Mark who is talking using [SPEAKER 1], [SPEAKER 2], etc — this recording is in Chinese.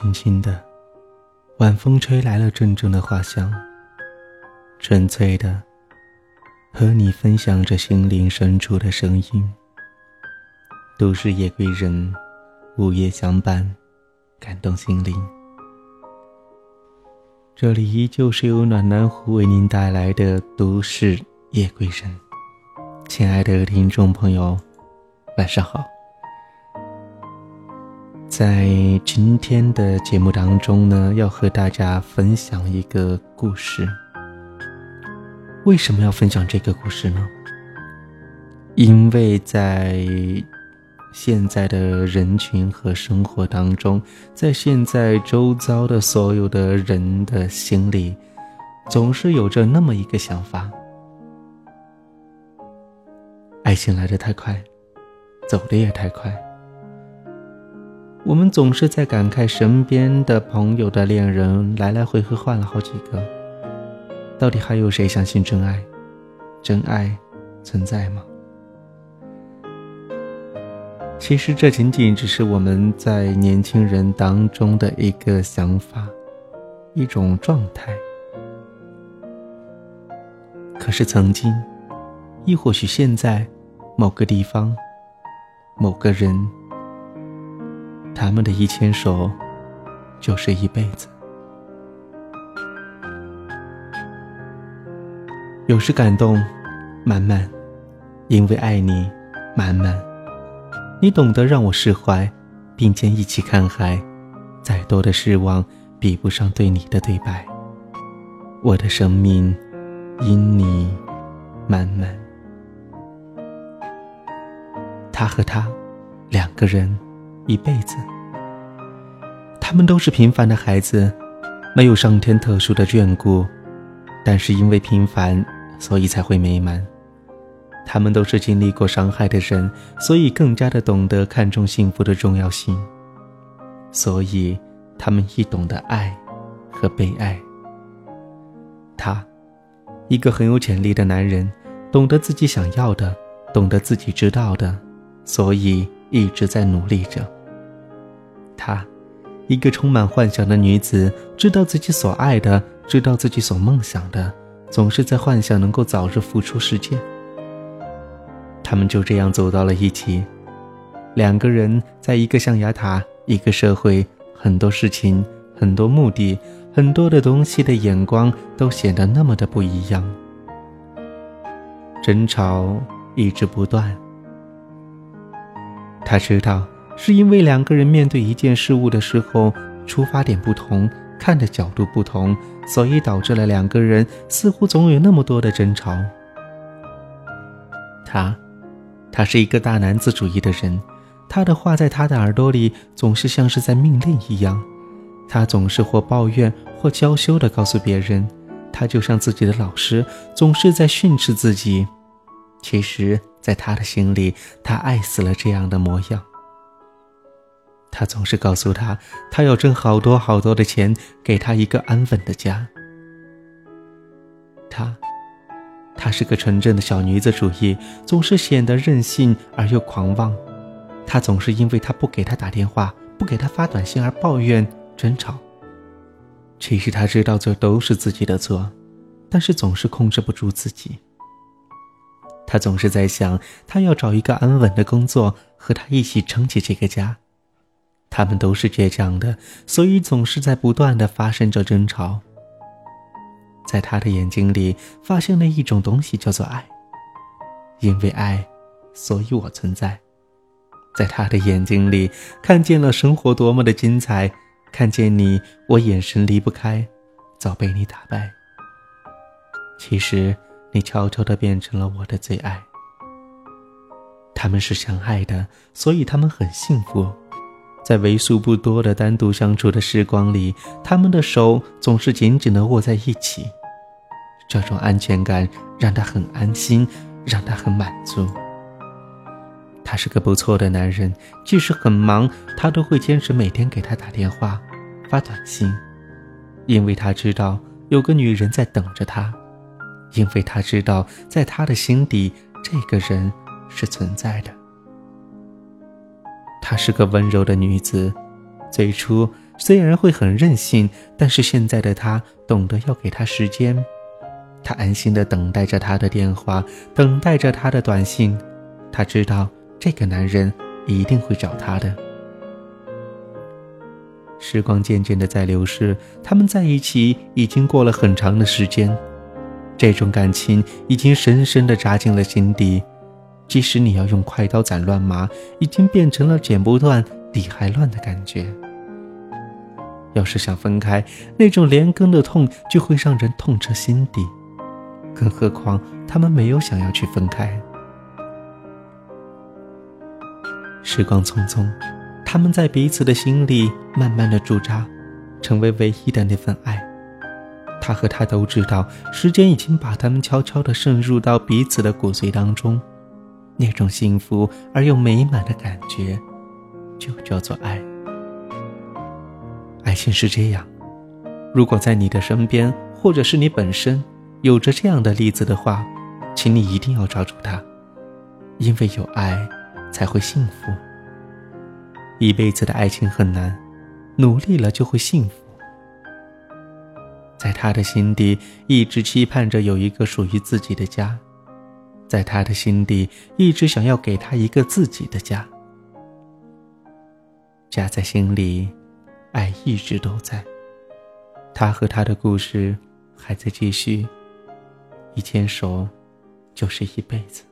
[SPEAKER 1] 轻轻的，晚风吹来了阵阵的花香。纯粹的，和你分享着心灵深处的声音。都市夜归人，午夜相伴，感动心灵。这里依旧是由暖南湖为您带来的都市夜归人。亲爱的听众朋友，晚上好。在今天的节目当中呢，要和大家分享一个故事。为什么要分享这个故事呢？因为在现在的人群和生活当中，在现在周遭的所有的人的心里，总是有着那么一个想法：爱情来得太快，走的也太快。我们总是在感慨身边的朋友的恋人来来回回换了好几个，到底还有谁相信真爱？真爱存在吗？其实这仅仅只是我们在年轻人当中的一个想法，一种状态。可是曾经，亦或许现在，某个地方，某个人。他们的一牵手，就是一辈子。有时感动，满满，因为爱你，满满。你懂得让我释怀，并肩一起看海。再多的失望，比不上对你的对白。我的生命，因你，满满。他和他，两个人。一辈子，他们都是平凡的孩子，没有上天特殊的眷顾，但是因为平凡，所以才会美满。他们都是经历过伤害的人，所以更加的懂得看重幸福的重要性，所以他们亦懂得爱和被爱。他，一个很有潜力的男人，懂得自己想要的，懂得自己知道的，所以一直在努力着。她，一个充满幻想的女子，知道自己所爱的，知道自己所梦想的，总是在幻想能够早日付出实践。他们就这样走到了一起，两个人在一个象牙塔，一个社会，很多事情，很多目的，很多的东西的眼光都显得那么的不一样。争吵一直不断，他知道。是因为两个人面对一件事物的时候，出发点不同，看的角度不同，所以导致了两个人似乎总有那么多的争吵。他，他是一个大男子主义的人，他的话在他的耳朵里总是像是在命令一样，他总是或抱怨或娇羞地告诉别人，他就像自己的老师，总是在训斥自己。其实，在他的心里，他爱死了这样的模样。他总是告诉他，他要挣好多好多的钱，给他一个安稳的家。他，她是个纯正的小女子主义，总是显得任性而又狂妄。他总是因为他不给他打电话、不给他发短信而抱怨争吵。其实他知道这都是自己的错，但是总是控制不住自己。他总是在想，他要找一个安稳的工作，和他一起撑起这个家。他们都是倔强的，所以总是在不断的发生着争吵。在他的眼睛里，发现了一种东西，叫做爱。因为爱，所以我存在。在他的眼睛里，看见了生活多么的精彩。看见你，我眼神离不开，早被你打败。其实，你悄悄的变成了我的最爱。他们是相爱的，所以他们很幸福。在为数不多的单独相处的时光里，他们的手总是紧紧地握在一起，这种安全感让他很安心，让他很满足。他是个不错的男人，即使很忙，他都会坚持每天给他打电话、发短信，因为他知道有个女人在等着他，因为他知道在他的心底，这个人是存在的。她是个温柔的女子，最初虽然会很任性，但是现在的她懂得要给他时间。她安心的等待着他的电话，等待着他的短信。他知道这个男人一定会找他的。时光渐渐的在流逝，他们在一起已经过了很长的时间，这种感情已经深深的扎进了心底。即使你要用快刀斩乱麻，已经变成了剪不断、理还乱的感觉。要是想分开，那种连根的痛就会让人痛彻心底。更何况他们没有想要去分开。时光匆匆，他们在彼此的心里慢慢的驻扎，成为唯一的那份爱。他和他都知道，时间已经把他们悄悄的渗入到彼此的骨髓当中。那种幸福而又美满的感觉，就叫做爱。爱情是这样，如果在你的身边，或者是你本身有着这样的例子的话，请你一定要抓住它，因为有爱才会幸福。一辈子的爱情很难，努力了就会幸福。在他的心底，一直期盼着有一个属于自己的家。在他的心底，一直想要给他一个自己的家。家在心里，爱一直都在。他和他的故事还在继续，一牵手就是一辈子。